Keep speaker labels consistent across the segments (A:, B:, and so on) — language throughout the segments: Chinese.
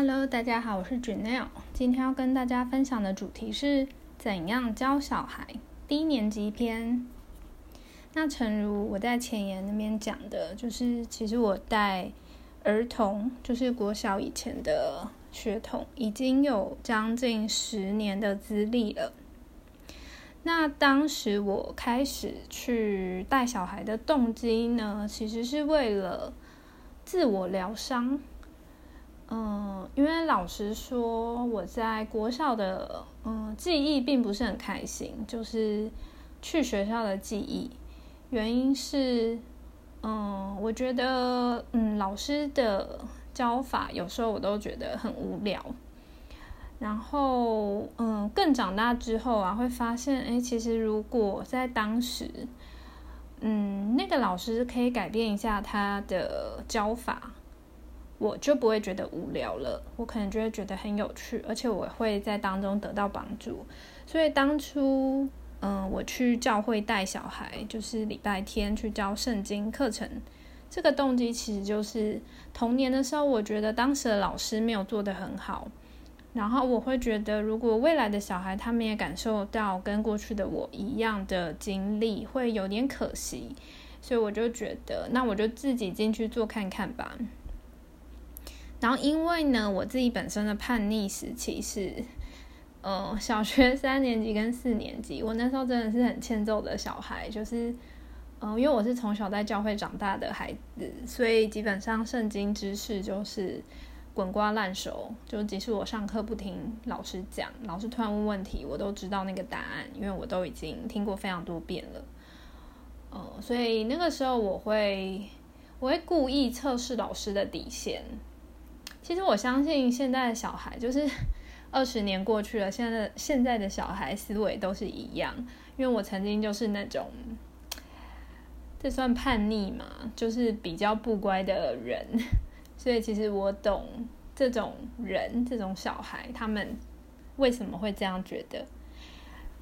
A: Hello，大家好，我是 Janelle。今天要跟大家分享的主题是怎样教小孩低年级篇。那诚如我在前言那边讲的，就是其实我带儿童，就是国小以前的学童，已经有将近十年的资历了。那当时我开始去带小孩的动机呢，其实是为了自我疗伤。嗯，因为老实说，我在国校的嗯记忆并不是很开心，就是去学校的记忆。原因是，嗯，我觉得嗯老师的教法有时候我都觉得很无聊。然后嗯，更长大之后啊，会发现，哎，其实如果在当时，嗯，那个老师可以改变一下他的教法。我就不会觉得无聊了，我可能就会觉得很有趣，而且我会在当中得到帮助。所以当初，嗯，我去教会带小孩，就是礼拜天去教圣经课程，这个动机其实就是童年的时候，我觉得当时的老师没有做得很好，然后我会觉得，如果未来的小孩他们也感受到跟过去的我一样的经历，会有点可惜，所以我就觉得，那我就自己进去做看看吧。然后，因为呢，我自己本身的叛逆时期是，呃，小学三年级跟四年级，我那时候真的是很欠揍的小孩，就是，嗯，因为我是从小在教会长大的孩子，所以基本上圣经知识就是滚瓜烂熟，就即使我上课不听老师讲，老师突然问问题，我都知道那个答案，因为我都已经听过非常多遍了，呃，所以那个时候我会，我会故意测试老师的底线。其实我相信现在的小孩就是 二十年过去了，现在现在的小孩思维都是一样。因为我曾经就是那种，这算叛逆嘛，就是比较不乖的人，所以其实我懂这种人，这种小孩他们为什么会这样觉得。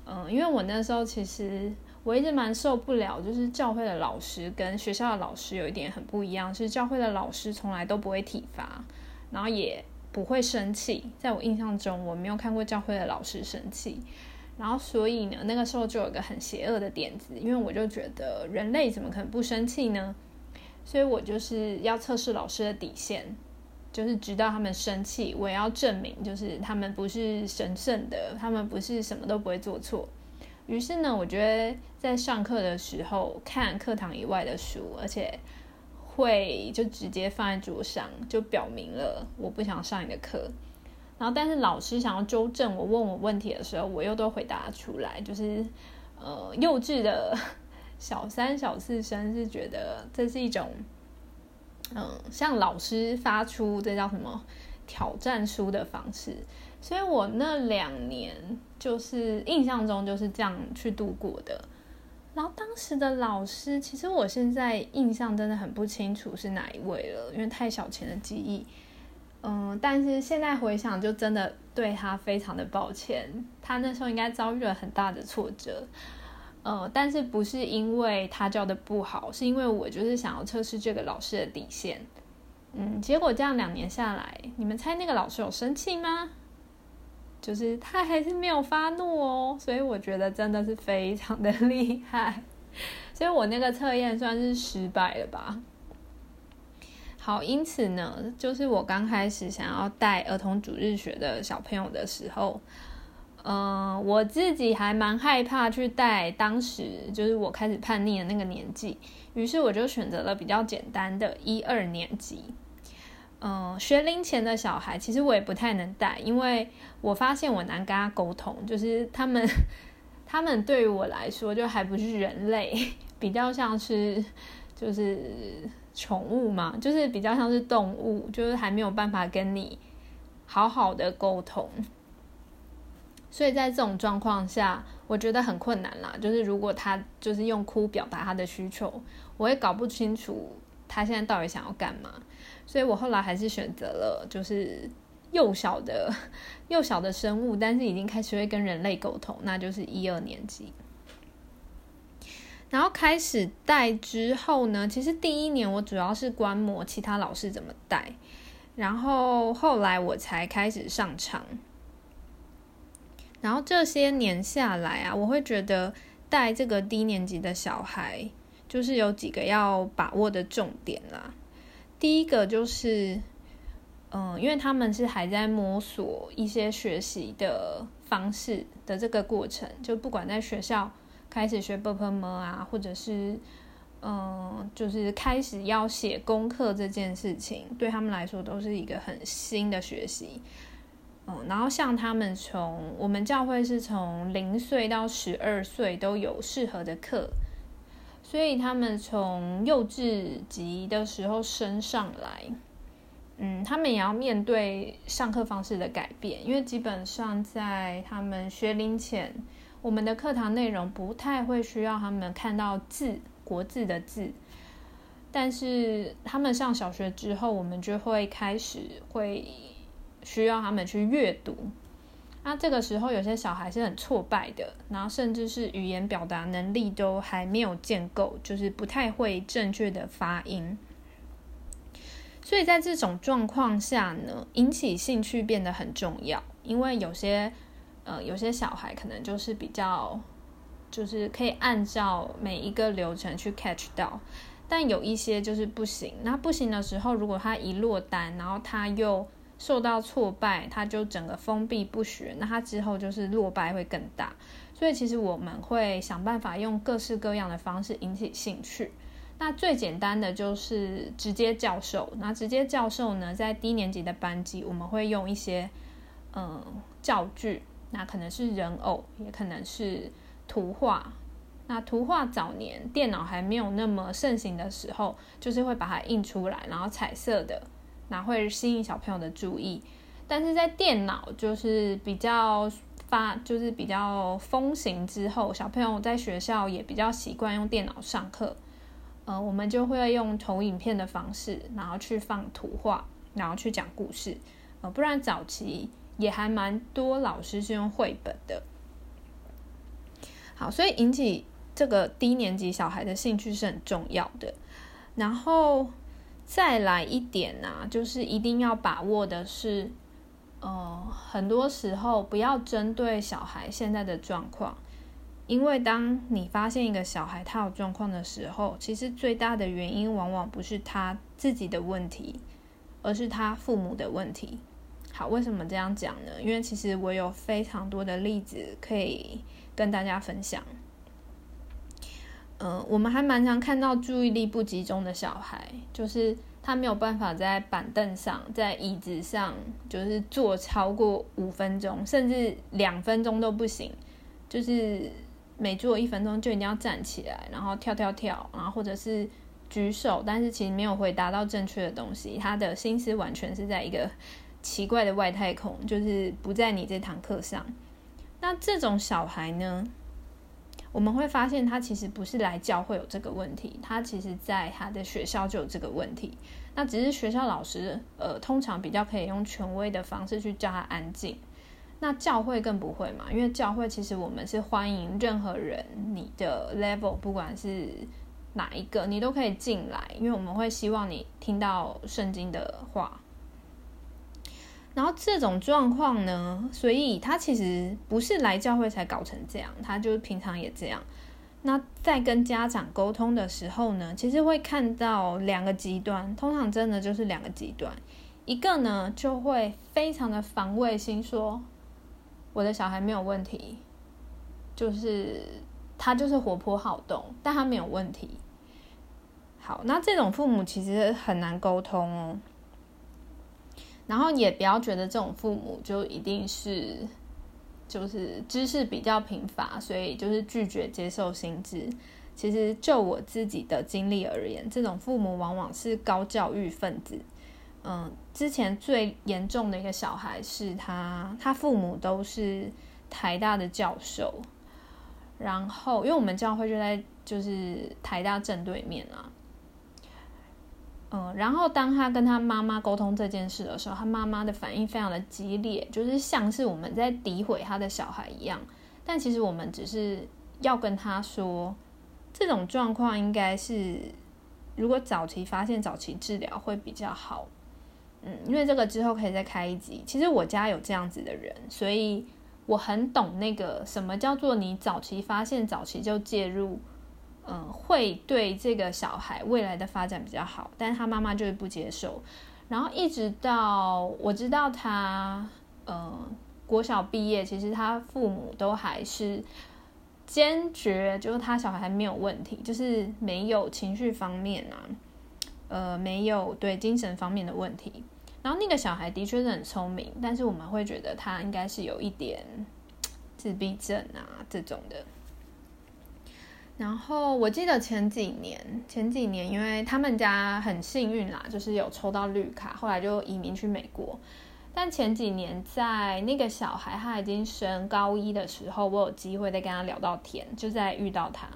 A: 嗯，因为我那时候其实我一直蛮受不了，就是教会的老师跟学校的老师有一点很不一样，是教会的老师从来都不会体罚。然后也不会生气，在我印象中，我没有看过教会的老师生气。然后，所以呢，那个时候就有个很邪恶的点子，因为我就觉得人类怎么可能不生气呢？所以我就是要测试老师的底线，就是直到他们生气，我也要证明，就是他们不是神圣的，他们不是什么都不会做错。于是呢，我觉得在上课的时候看课堂以外的书，而且。会就直接放在桌上，就表明了我不想上你的课。然后，但是老师想要纠正我、问我问题的时候，我又都回答出来。就是呃，幼稚的小三、小四生是觉得这是一种嗯，向老师发出这叫什么挑战书的方式。所以我那两年就是印象中就是这样去度过的。然后当时的老师，其实我现在印象真的很不清楚是哪一位了，因为太小前的记忆。嗯，但是现在回想，就真的对他非常的抱歉。他那时候应该遭遇了很大的挫折。呃，但是不是因为他教的不好，是因为我就是想要测试这个老师的底线。嗯，结果这样两年下来，你们猜那个老师有生气吗？就是他还是没有发怒哦，所以我觉得真的是非常的厉害，所以我那个测验算是失败了吧。好，因此呢，就是我刚开始想要带儿童主日学的小朋友的时候，嗯，我自己还蛮害怕去带当时就是我开始叛逆的那个年纪，于是我就选择了比较简单的一二年级。嗯，学龄前的小孩其实我也不太能带，因为我发现我难跟他沟通，就是他们，他们对于我来说就还不是人类，比较像是就是宠物嘛，就是比较像是动物，就是还没有办法跟你好好的沟通，所以在这种状况下，我觉得很困难啦。就是如果他就是用哭表达他的需求，我也搞不清楚他现在到底想要干嘛。所以我后来还是选择了，就是幼小的幼小的生物，但是已经开始会跟人类沟通，那就是一二年级。然后开始带之后呢，其实第一年我主要是观摩其他老师怎么带，然后后来我才开始上场。然后这些年下来啊，我会觉得带这个低年级的小孩，就是有几个要把握的重点啦。第一个就是，嗯，因为他们是还在摸索一些学习的方式的这个过程，就不管在学校开始学 b p m 啊，或者是嗯，就是开始要写功课这件事情，对他们来说都是一个很新的学习。嗯，然后像他们从我们教会是从零岁到十二岁都有适合的课，所以他们从幼稚级的时候升上来，嗯，他们也要面对上课方式的改变，因为基本上在他们学龄前，我们的课堂内容不太会需要他们看到字国字的字，但是他们上小学之后，我们就会开始会。需要他们去阅读，那这个时候有些小孩是很挫败的，然后甚至是语言表达能力都还没有建构，就是不太会正确的发音。所以在这种状况下呢，引起兴趣变得很重要，因为有些呃有些小孩可能就是比较就是可以按照每一个流程去 catch 到，但有一些就是不行。那不行的时候，如果他一落单，然后他又受到挫败，他就整个封闭不学，那他之后就是落败会更大。所以其实我们会想办法用各式各样的方式引起兴趣。那最简单的就是直接教授。那直接教授呢，在低年级的班级，我们会用一些嗯教具，那可能是人偶，也可能是图画。那图画早年电脑还没有那么盛行的时候，就是会把它印出来，然后彩色的。那会吸引小朋友的注意，但是在电脑就是比较发，就是比较风行之后，小朋友在学校也比较习惯用电脑上课。呃，我们就会用投影片的方式，然后去放图画，然后去讲故事。呃，不然早期也还蛮多老师是用绘本的。好，所以引起这个低年级小孩的兴趣是很重要的。然后。再来一点呐，就是一定要把握的是，呃，很多时候不要针对小孩现在的状况，因为当你发现一个小孩他有状况的时候，其实最大的原因往往不是他自己的问题，而是他父母的问题。好，为什么这样讲呢？因为其实我有非常多的例子可以跟大家分享。嗯，我们还蛮常看到注意力不集中的小孩，就是他没有办法在板凳上、在椅子上，就是坐超过五分钟，甚至两分钟都不行。就是每坐一分钟就一定要站起来，然后跳跳跳，然后或者是举手，但是其实没有回答到正确的东西。他的心思完全是在一个奇怪的外太空，就是不在你这堂课上。那这种小孩呢？我们会发现，他其实不是来教会有这个问题，他其实在他的学校就有这个问题。那只是学校老师，呃，通常比较可以用权威的方式去叫他安静。那教会更不会嘛，因为教会其实我们是欢迎任何人，你的 level 不管是哪一个，你都可以进来，因为我们会希望你听到圣经的话。然后这种状况呢，所以他其实不是来教会才搞成这样，他就是平常也这样。那在跟家长沟通的时候呢，其实会看到两个极端，通常真的就是两个极端。一个呢就会非常的防卫心，说我的小孩没有问题，就是他就是活泼好动，但他没有问题。好，那这种父母其实很难沟通哦。然后也不要觉得这种父母就一定是，就是知识比较贫乏，所以就是拒绝接受新知。其实就我自己的经历而言，这种父母往往是高教育分子。嗯，之前最严重的一个小孩是他，他父母都是台大的教授，然后因为我们教会就在就是台大正对面啊。嗯，然后当他跟他妈妈沟通这件事的时候，他妈妈的反应非常的激烈，就是像是我们在诋毁他的小孩一样。但其实我们只是要跟他说，这种状况应该是如果早期发现、早期治疗会比较好。嗯，因为这个之后可以再开一集。其实我家有这样子的人，所以我很懂那个什么叫做你早期发现、早期就介入，嗯，会对这个小孩未来的发展比较好。但是他妈妈就是不接受，然后一直到我知道他，嗯，国小毕业，其实他父母都还是坚决，就是他小孩没有问题，就是没有情绪方面啊。呃，没有对精神方面的问题。然后那个小孩的确是很聪明，但是我们会觉得他应该是有一点自闭症啊这种的。然后我记得前几年，前几年因为他们家很幸运啦，就是有抽到绿卡，后来就移民去美国。但前几年在那个小孩他已经升高一的时候，我有机会再跟他聊到天，就在遇到他。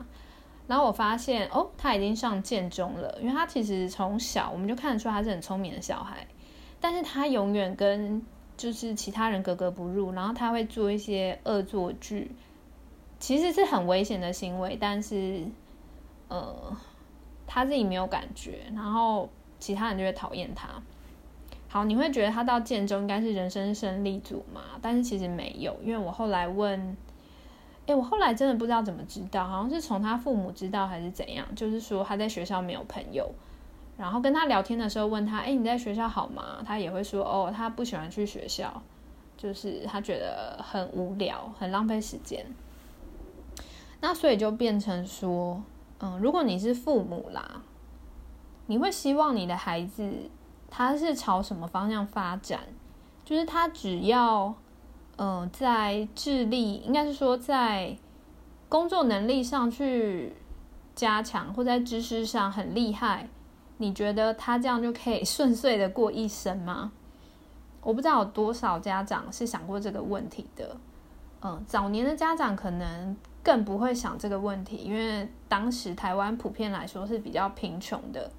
A: 然后我发现哦，他已经上建中了，因为他其实从小我们就看得出他是很聪明的小孩，但是他永远跟就是其他人格格不入，然后他会做一些恶作剧，其实是很危险的行为，但是呃他自己没有感觉，然后其他人就会讨厌他。好，你会觉得他到建中应该是人生胜利组嘛？但是其实没有，因为我后来问。哎，我后来真的不知道怎么知道，好像是从他父母知道还是怎样。就是说他在学校没有朋友，然后跟他聊天的时候问他：“哎，你在学校好吗？”他也会说：“哦，他不喜欢去学校，就是他觉得很无聊，很浪费时间。”那所以就变成说，嗯，如果你是父母啦，你会希望你的孩子他是朝什么方向发展？就是他只要。嗯，在智力应该是说在工作能力上去加强，或在知识上很厉害，你觉得他这样就可以 顺遂的过一生吗？我不知道有多少家长是想过这个问题的。嗯，早年的家长可能更不会想这个问题，因为当时台湾普遍来说是比较贫穷的。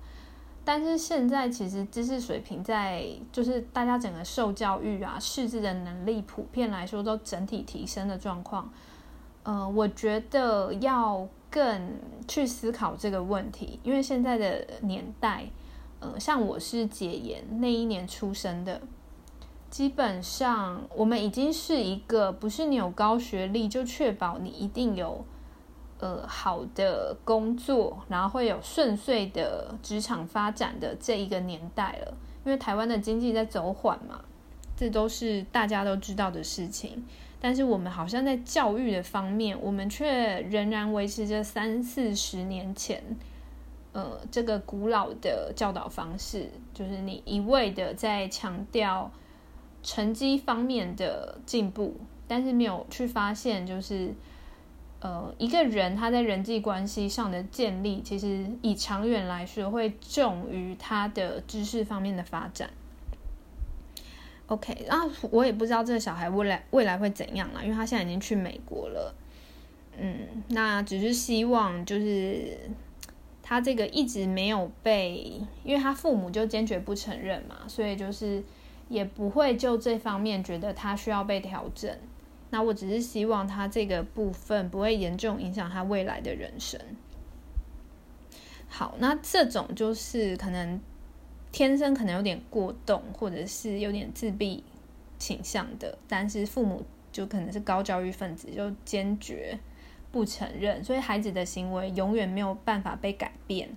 A: 但是现在其实知识水平在，就是大家整个受教育啊，识字的能力普遍来说都整体提升的状况。呃，我觉得要更去思考这个问题，因为现在的年代，呃，像我是解严那一年出生的，基本上我们已经是一个不是你有高学历就确保你一定有。呃，好的工作，然后会有顺遂的职场发展的这一个年代了。因为台湾的经济在走缓嘛，这都是大家都知道的事情。但是我们好像在教育的方面，我们却仍然维持着三四十年前，呃，这个古老的教导方式，就是你一味的在强调成绩方面的进步，但是没有去发现就是。呃，一个人他在人际关系上的建立，其实以长远来说会重于他的知识方面的发展。OK，然后我也不知道这个小孩未来未来会怎样了，因为他现在已经去美国了。嗯，那只是希望就是他这个一直没有被，因为他父母就坚决不承认嘛，所以就是也不会就这方面觉得他需要被调整。那我只是希望他这个部分不会严重影响他未来的人生。好，那这种就是可能天生可能有点过动，或者是有点自闭倾向的，但是父母就可能是高教育分子，就坚决不承认，所以孩子的行为永远没有办法被改变。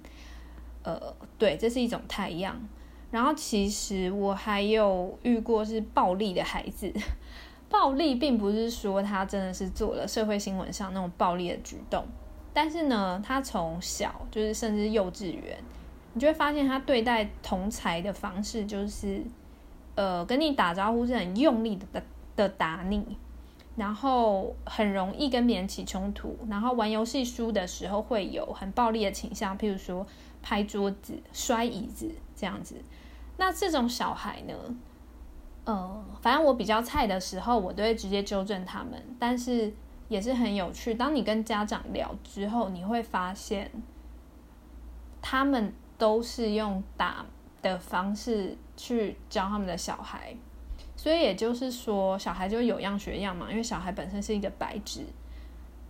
A: 呃，对，这是一种太阳。然后其实我还有遇过是暴力的孩子。暴力并不是说他真的是做了社会新闻上那种暴力的举动，但是呢，他从小就是甚至幼稚园，你就会发现他对待同才的方式就是，呃，跟你打招呼是很用力的的打你，然后很容易跟别人起冲突，然后玩游戏输的时候会有很暴力的倾向，譬如说拍桌子、摔椅子这样子。那这种小孩呢？嗯，反正我比较菜的时候，我都会直接纠正他们。但是也是很有趣，当你跟家长聊之后，你会发现他们都是用打的方式去教他们的小孩。所以也就是说，小孩就有样学样嘛。因为小孩本身是一个白纸，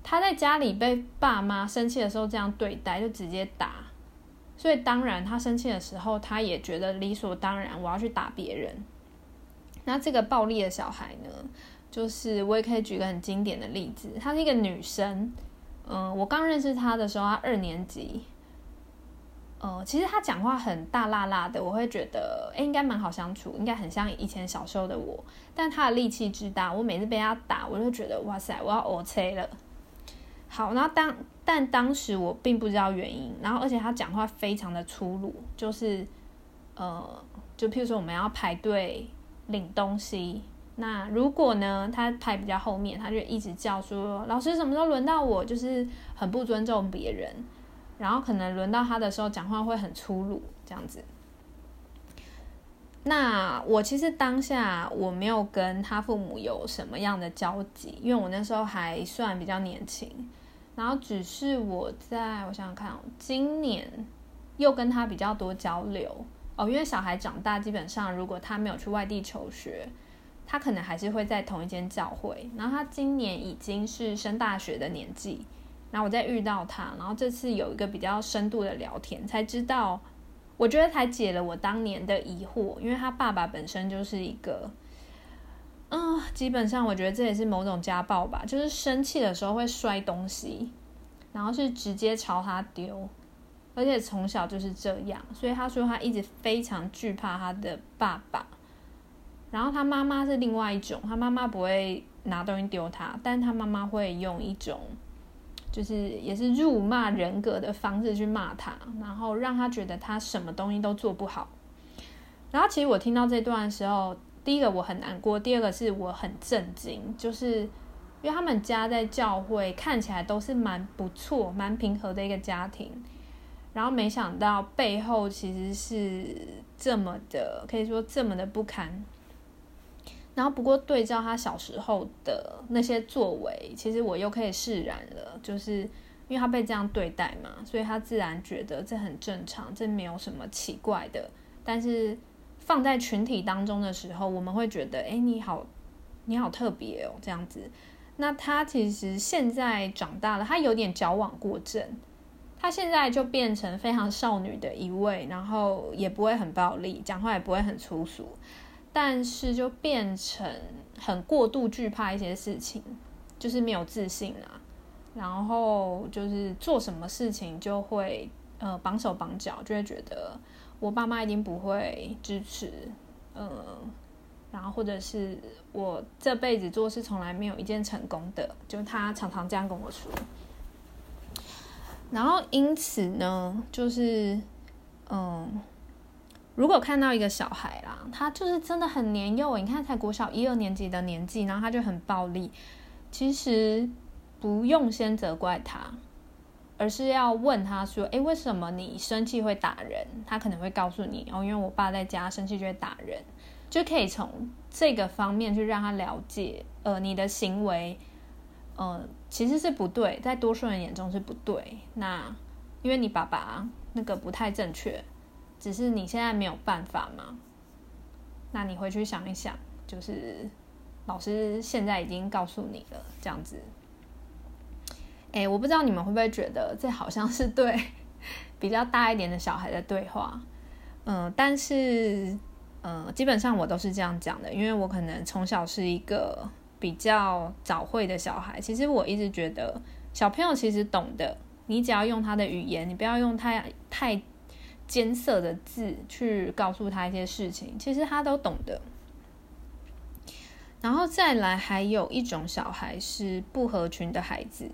A: 他在家里被爸妈生气的时候这样对待，就直接打。所以当然他生气的时候，他也觉得理所当然我要去打别人。那这个暴力的小孩呢，就是我也可以举个很经典的例子，她是一个女生，嗯，我刚认识她的时候，她二年级。呃，其实他讲话很大辣辣的，我会觉得，哎，应该蛮好相处，应该很像以前小时候的我。但他的力气之大，我每次被他打，我就觉得，哇塞，我要 O C 了。好，然后当但当时我并不知道原因，然后而且他讲话非常的粗鲁，就是呃，就譬如说我们要排队领东西，那如果呢他排比较后面，他就一直叫说，老师什么时候轮到我，就是很不尊重别人。然后可能轮到他的时候，讲话会很粗鲁，这样子。那我其实当下我没有跟他父母有什么样的交集，因为我那时候还算比较年轻。然后只是我在我想想看，今年又跟他比较多交流哦，因为小孩长大，基本上如果他没有去外地求学，他可能还是会在同一间教会。然后他今年已经是升大学的年纪。然后我再遇到他，然后这次有一个比较深度的聊天，才知道，我觉得才解了我当年的疑惑，因为他爸爸本身就是一个，嗯，基本上我觉得这也是某种家暴吧，就是生气的时候会摔东西，然后是直接朝他丢，而且从小就是这样，所以他说他一直非常惧怕他的爸爸，然后他妈妈是另外一种，他妈妈不会拿东西丢他，但他妈妈会用一种。就是也是辱骂人格的方式去骂他，然后让他觉得他什么东西都做不好。然后其实我听到这段的时候，第一个我很难过，第二个是我很震惊，就是因为他们家在教会看起来都是蛮不错、蛮平和的一个家庭，然后没想到背后其实是这么的，可以说这么的不堪。然后，不过对照他小时候的那些作为，其实我又可以释然了。就是因为他被这样对待嘛，所以他自然觉得这很正常，这没有什么奇怪的。但是放在群体当中的时候，我们会觉得，哎，你好，你好特别哦，这样子。那他其实现在长大了，他有点矫枉过正，他现在就变成非常少女的一位，然后也不会很暴力，讲话也不会很粗俗。但是就变成很过度惧怕一些事情，就是没有自信啊，然后就是做什么事情就会呃绑手绑脚，就会觉得我爸妈一定不会支持，嗯，然后或者是我这辈子做事从来没有一件成功的，就他常常这样跟我说，然后因此呢，就是嗯。如果看到一个小孩啦，他就是真的很年幼，你看才国小一二年级的年纪，然后他就很暴力，其实不用先责怪他，而是要问他说：“哎，为什么你生气会打人？”他可能会告诉你：“哦，因为我爸在家生气就会打人。”就可以从这个方面去让他了解，呃，你的行为，呃，其实是不对，在多数人眼中是不对。那因为你爸爸那个不太正确。只是你现在没有办法嘛？那你回去想一想，就是老师现在已经告诉你了，这样子。哎，我不知道你们会不会觉得这好像是对比较大一点的小孩的对话，嗯，但是嗯，基本上我都是这样讲的，因为我可能从小是一个比较早会的小孩。其实我一直觉得小朋友其实懂的，你只要用他的语言，你不要用太太。艰涩的字去告诉他一些事情，其实他都懂得。然后再来，还有一种小孩是不合群的孩子。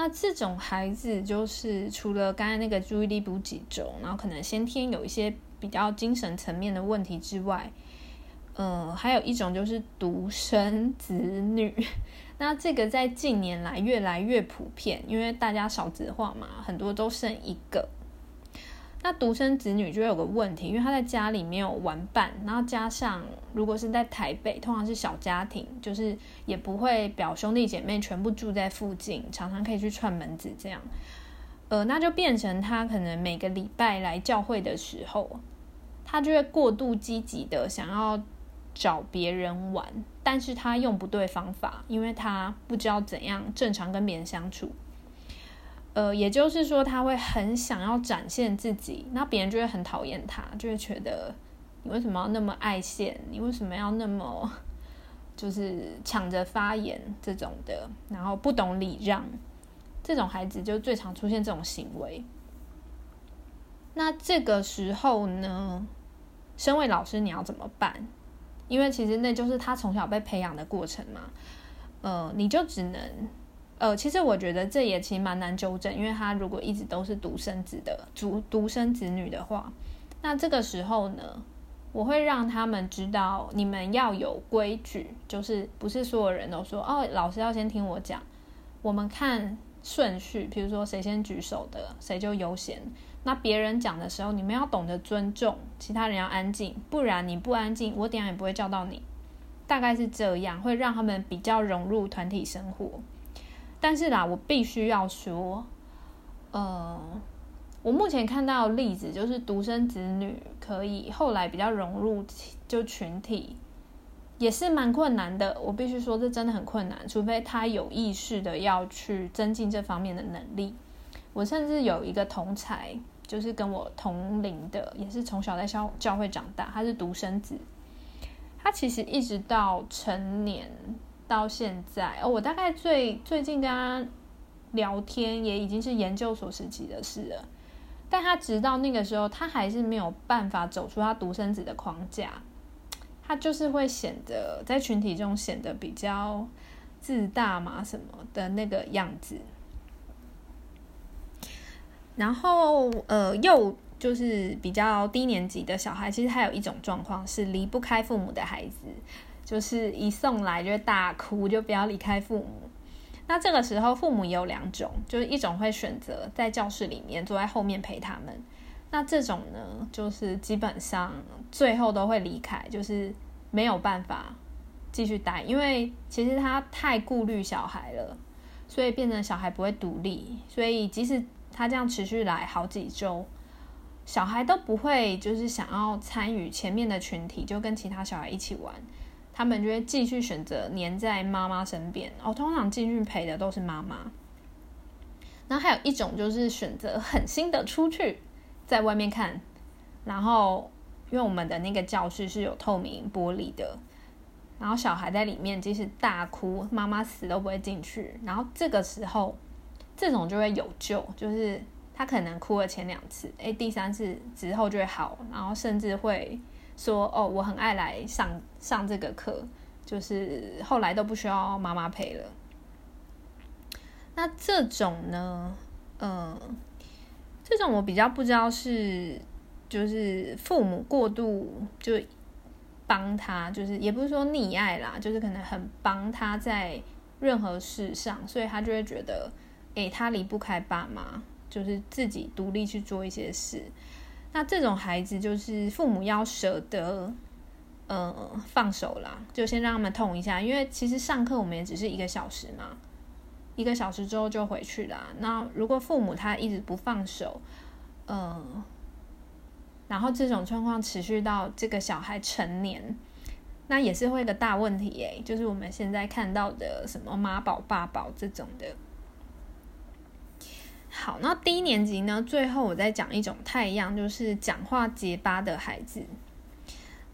A: 那这种孩子就是除了刚才那个注意力不集中，然后可能先天有一些比较精神层面的问题之外，嗯，还有一种就是独生子女。那这个在近年来越来越普遍，因为大家少子化嘛，很多都生一个。那独生子女就会有个问题，因为他在家里没有玩伴，然后加上如果是在台北，通常是小家庭，就是也不会表兄弟姐妹全部住在附近，常常可以去串门子这样，呃，那就变成他可能每个礼拜来教会的时候，他就会过度积极的想要找别人玩，但是他用不对方法，因为他不知道怎样正常跟别人相处。呃，也就是说，他会很想要展现自己，那别人就会很讨厌他，就会觉得你为什么要那么爱现？你为什么要那么就是抢着发言这种的？然后不懂礼让，这种孩子就最常出现这种行为。那这个时候呢，身为老师，你要怎么办？因为其实那就是他从小被培养的过程嘛。呃，你就只能。呃，其实我觉得这也其实蛮难纠正，因为他如果一直都是独生子的独独生子女的话，那这个时候呢，我会让他们知道，你们要有规矩，就是不是所有人都说哦，老师要先听我讲，我们看顺序，比如说谁先举手的，谁就优先。那别人讲的时候，你们要懂得尊重，其他人要安静，不然你不安静，我等下也不会叫到你。大概是这样，会让他们比较融入团体生活。但是啦，我必须要说，呃，我目前看到例子就是独生子女可以后来比较融入就群体，也是蛮困难的。我必须说，这真的很困难，除非他有意识的要去增进这方面的能力。我甚至有一个同才，就是跟我同龄的，也是从小在教教会长大，他是独生子，他其实一直到成年。到现在哦，我大概最最近跟他聊天，也已经是研究所时期的事了。但他直到那个时候，他还是没有办法走出他独生子的框架，他就是会显得在群体中显得比较自大嘛什么的那个样子。然后呃，又就是比较低年级的小孩，其实还有一种状况是离不开父母的孩子。就是一送来就大哭，就不要离开父母。那这个时候，父母也有两种，就是一种会选择在教室里面坐在后面陪他们。那这种呢，就是基本上最后都会离开，就是没有办法继续待，因为其实他太顾虑小孩了，所以变成小孩不会独立。所以即使他这样持续来好几周，小孩都不会就是想要参与前面的群体，就跟其他小孩一起玩。他们就会继续选择黏在妈妈身边哦。通常进去陪的都是妈妈。然后还有一种就是选择狠心的出去，在外面看。然后因为我们的那个教室是有透明玻璃的，然后小孩在里面即使大哭，妈妈死都不会进去。然后这个时候，这种就会有救，就是他可能哭了前两次，哎，第三次之后就会好，然后甚至会。说哦，我很爱来上上这个课，就是后来都不需要妈妈陪了。那这种呢，嗯，这种我比较不知道是就是父母过度就帮他，就是也不是说溺爱啦，就是可能很帮他在任何事上，所以他就会觉得，哎，他离不开爸妈，就是自己独立去做一些事。那这种孩子就是父母要舍得，呃，放手啦，就先让他们痛一下，因为其实上课我们也只是一个小时嘛，一个小时之后就回去啦。那如果父母他一直不放手，嗯，然后这种状况持续到这个小孩成年，那也是会一个大问题诶，就是我们现在看到的什么妈宝爸宝这种的。好，那低年级呢？最后我再讲一种太阳，就是讲话结巴的孩子。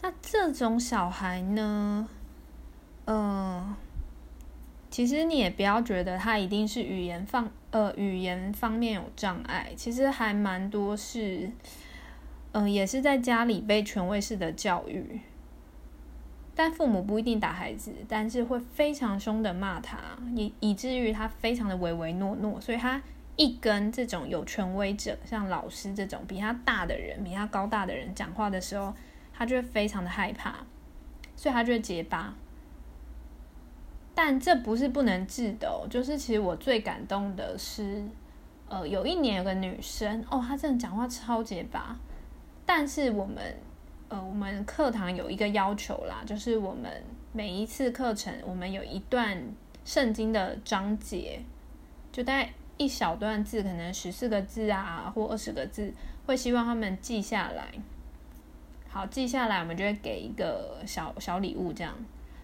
A: 那这种小孩呢，呃，其实你也不要觉得他一定是语言方呃语言方面有障碍，其实还蛮多是，嗯，也是在家里被权威式的教育，但父母不一定打孩子，但是会非常凶的骂他，以以至于他非常的唯唯诺诺，所以他。一跟这种有权威者，像老师这种比他大的人、比他高大的人讲话的时候，他就会非常的害怕，所以他就会结巴。但这不是不能治的，就是其实我最感动的是，呃，有一年有个女生哦，她真的讲话超结巴，但是我们呃，我们课堂有一个要求啦，就是我们每一次课程，我们有一段圣经的章节，就大概。一小段字，可能十四个字啊，或二十个字，会希望他们记下来。好，记下来，我们就会给一个小小礼物这样。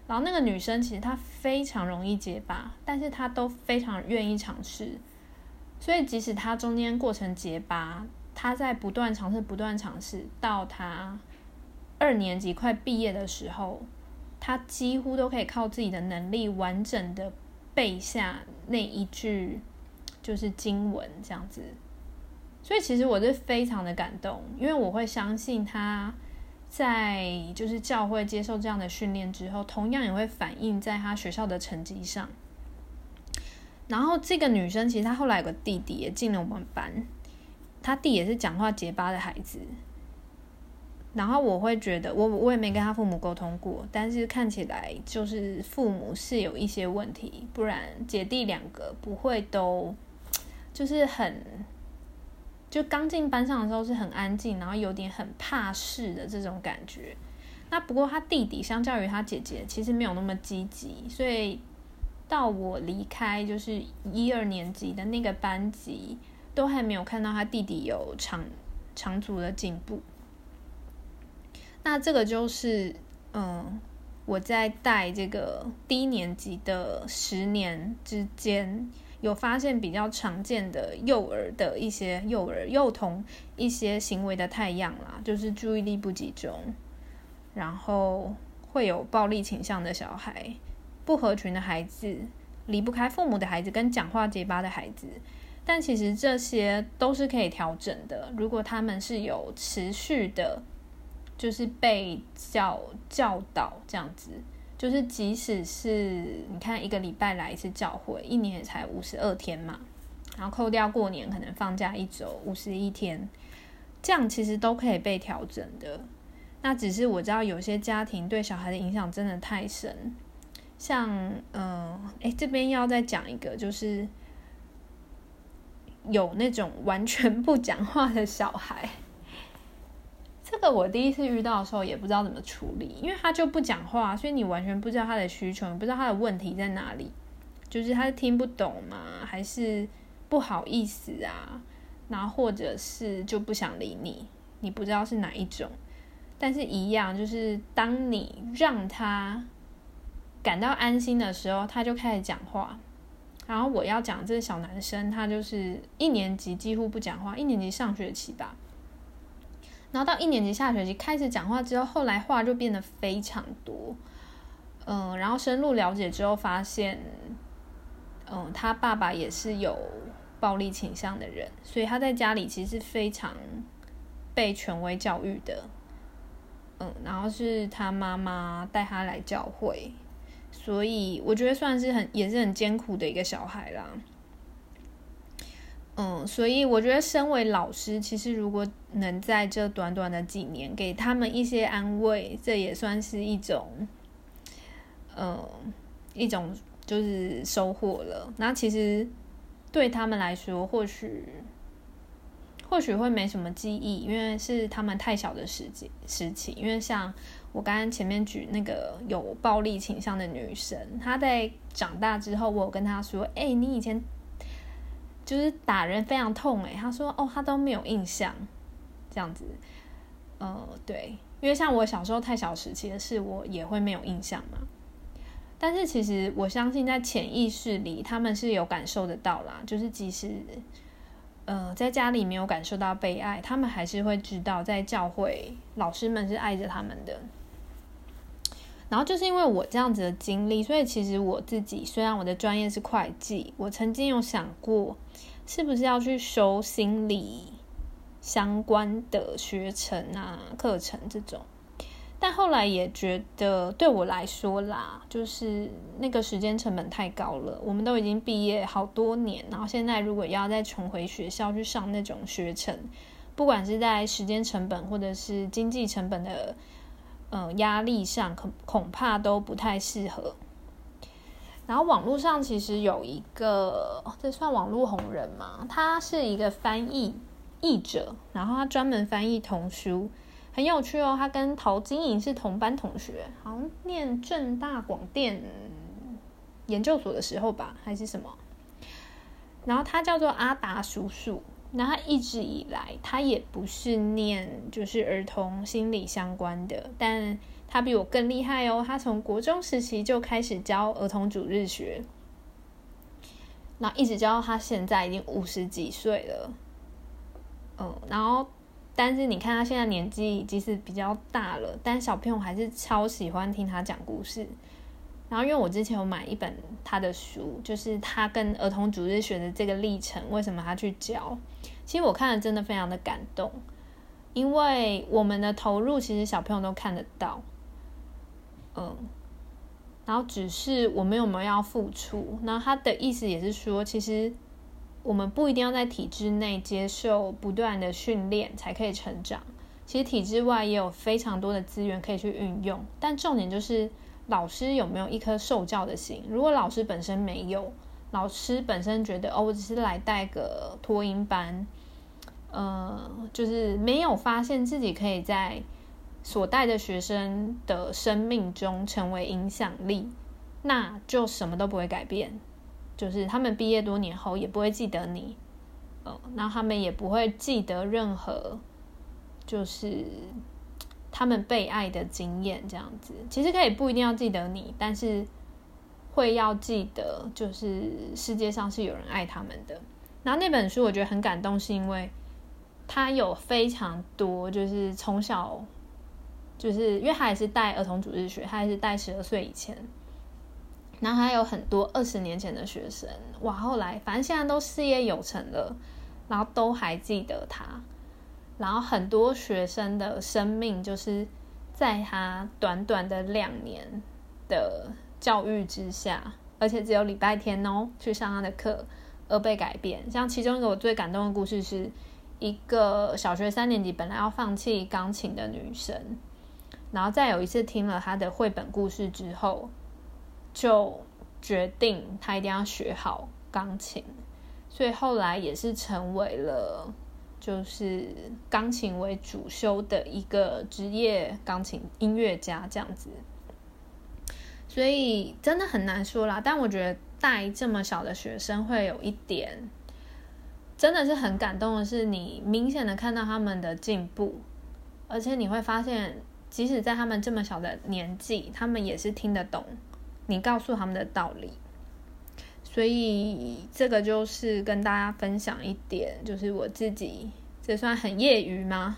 A: 然后那个女生其实她非常容易结巴，但是她都非常愿意尝试。所以即使她中间过程结巴，她在不断尝试、不断尝试，到她二年级快毕业的时候，她几乎都可以靠自己的能力完整的背下那一句就是经文这样子。所以其实我是非常的感动，因为我会相信他在就是教会接受这样的训练之后，同样也会反映在他学校的成绩上。然后这个女生其实她后来有个弟弟也进了我们班，她弟也是讲话结巴的孩子。然后我会觉得，我我也没跟他父母沟通过，但是看起来就是父母是有一些问题，不然姐弟两个不会都就是很。就刚进班上的时候是很安静，然后有点很怕事的这种感觉。那不过他弟弟相较于他姐姐，其实没有那么积极，所以到我离开就是一二年级的那个班级，都还没有看到他弟弟有长长足的进步。那这个就是嗯，我在带这个低年级的十年之间。有发现比较常见的幼儿的一些幼儿幼童一些行为的太阳啦，就是注意力不集中，然后会有暴力倾向的小孩，不合群的孩子，离不开父母的孩子，跟讲话结巴的孩子。但其实这些都是可以调整的，如果他们是有持续的，就是被教教导这样子。就是即使是你看一个礼拜来一次教会，一年也才五十二天嘛，然后扣掉过年可能放假一周，五十一天，这样其实都可以被调整的。那只是我知道有些家庭对小孩的影响真的太深，像嗯，哎，这边要再讲一个，就是有那种完全不讲话的小孩。这我第一次遇到的时候也不知道怎么处理，因为他就不讲话，所以你完全不知道他的需求，不知道他的问题在哪里，就是他听不懂吗？还是不好意思啊？然后或者是就不想理你，你不知道是哪一种。但是一样，就是当你让他感到安心的时候，他就开始讲话。然后我要讲这个小男生，他就是一年级几乎不讲话，一年级上学期吧。然后到一年级下学期开始讲话之后，后来话就变得非常多，嗯，然后深入了解之后发现，嗯，他爸爸也是有暴力倾向的人，所以他在家里其实是非常被权威教育的，嗯，然后是他妈妈带他来教会，所以我觉得算是很也是很艰苦的一个小孩啦。嗯，所以我觉得，身为老师，其实如果能在这短短的几年给他们一些安慰，这也算是一种，嗯，一种就是收获了。那其实对他们来说，或许或许会没什么记忆，因为是他们太小的时间时期。因为像我刚刚前面举那个有暴力倾向的女生，她在长大之后，我有跟她说：“哎，你以前。”就是打人非常痛诶，他说哦，他都没有印象，这样子，呃，对，因为像我小时候太小时期的事，我也会没有印象嘛。但是其实我相信，在潜意识里，他们是有感受得到啦。就是即使呃在家里没有感受到被爱，他们还是会知道，在教会老师们是爱着他们的。然后就是因为我这样子的经历，所以其实我自己虽然我的专业是会计，我曾经有想过是不是要去修心理相关的学程啊、课程这种，但后来也觉得对我来说啦，就是那个时间成本太高了。我们都已经毕业好多年，然后现在如果要再重回学校去上那种学程，不管是在时间成本或者是经济成本的。嗯，压力上恐恐怕都不太适合。然后网络上其实有一个，这算网络红人吗？他是一个翻译译者，然后他专门翻译童书，很有趣哦。他跟陶晶莹是同班同学，好像念正大广电研究所的时候吧，还是什么。然后他叫做阿达叔叔。那他一直以来，他也不是念就是儿童心理相关的，但他比我更厉害哦。他从国中时期就开始教儿童主日学。那一直教到他现在已经五十几岁了，嗯，然后但是你看他现在年纪即使比较大了，但小朋友还是超喜欢听他讲故事。然后因为我之前有买一本他的书，就是他跟儿童主日学的这个历程，为什么他去教？其实我看了真的非常的感动，因为我们的投入其实小朋友都看得到，嗯。然后只是我们有没有要付出？那他的意思也是说，其实我们不一定要在体制内接受不断的训练才可以成长。其实体制外也有非常多的资源可以去运用。但重点就是老师有没有一颗受教的心。如果老师本身没有，老师本身觉得哦，我只是来带个托音班，呃，就是没有发现自己可以在。所带的学生的生命中成为影响力，那就什么都不会改变。就是他们毕业多年后也不会记得你，呃，那他们也不会记得任何，就是他们被爱的经验这样子。其实可以不一定要记得你，但是会要记得，就是世界上是有人爱他们的。然后那本书我觉得很感动，是因为他有非常多，就是从小。就是因为他也是带儿童主日学，他也是带十二岁以前，然后还有很多二十年前的学生，哇！后来反正现在都事业有成了，然后都还记得他，然后很多学生的生命就是在他短短的两年的教育之下，而且只有礼拜天哦去上他的课而被改变。像其中一个我最感动的故事，是一个小学三年级本来要放弃钢琴的女生。然后再有一次听了她的绘本故事之后，就决定她一定要学好钢琴，所以后来也是成为了就是钢琴为主修的一个职业钢琴音乐家这样子。所以真的很难说啦，但我觉得带这么小的学生会有一点，真的是很感动的是，你明显的看到他们的进步，而且你会发现。即使在他们这么小的年纪，他们也是听得懂你告诉他们的道理。所以这个就是跟大家分享一点，就是我自己这算很业余吗？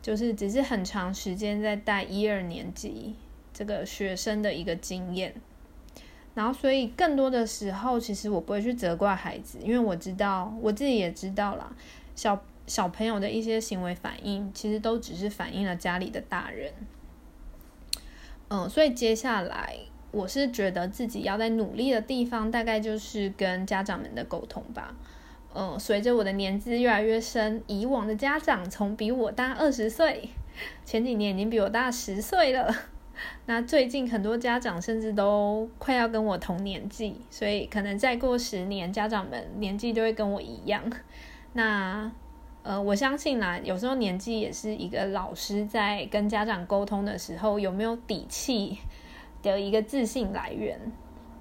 A: 就是只是很长时间在带一二年级这个学生的一个经验。然后，所以更多的时候，其实我不会去责怪孩子，因为我知道我自己也知道啦，小。小朋友的一些行为反应，其实都只是反映了家里的大人。嗯，所以接下来我是觉得自己要在努力的地方，大概就是跟家长们的沟通吧。嗯，随着我的年纪越来越深，以往的家长从比我大二十岁，前几年已经比我大十岁了。那最近很多家长甚至都快要跟我同年纪，所以可能再过十年，家长们年纪就会跟我一样。那呃，我相信啦，有时候年纪也是一个老师在跟家长沟通的时候有没有底气的一个自信来源。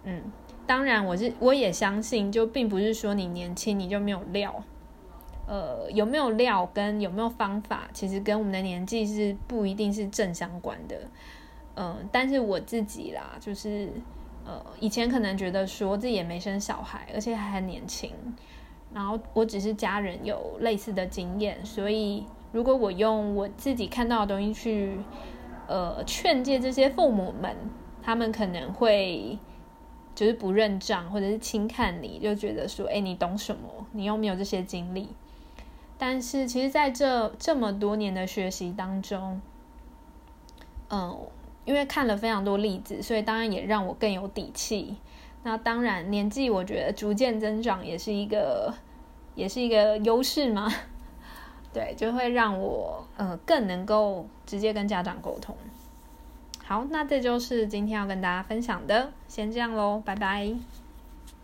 A: 嗯，当然，我是我也相信，就并不是说你年轻你就没有料。呃，有没有料跟有没有方法，其实跟我们的年纪是不一定是正相关的。嗯，但是我自己啦，就是呃，以前可能觉得说自己也没生小孩，而且还很年轻。然后我只是家人有类似的经验，所以如果我用我自己看到的东西去，呃，劝诫这些父母们，他们可能会就是不认账，或者是轻看你，就觉得说，哎，你懂什么？你又没有这些经历。但是其实在这这么多年的学习当中，嗯，因为看了非常多例子，所以当然也让我更有底气。那当然，年纪我觉得逐渐增长也是一个，也是一个优势嘛。对，就会让我呃更能够直接跟家长沟通。好，那这就是今天要跟大家分享的，先这样喽，拜拜。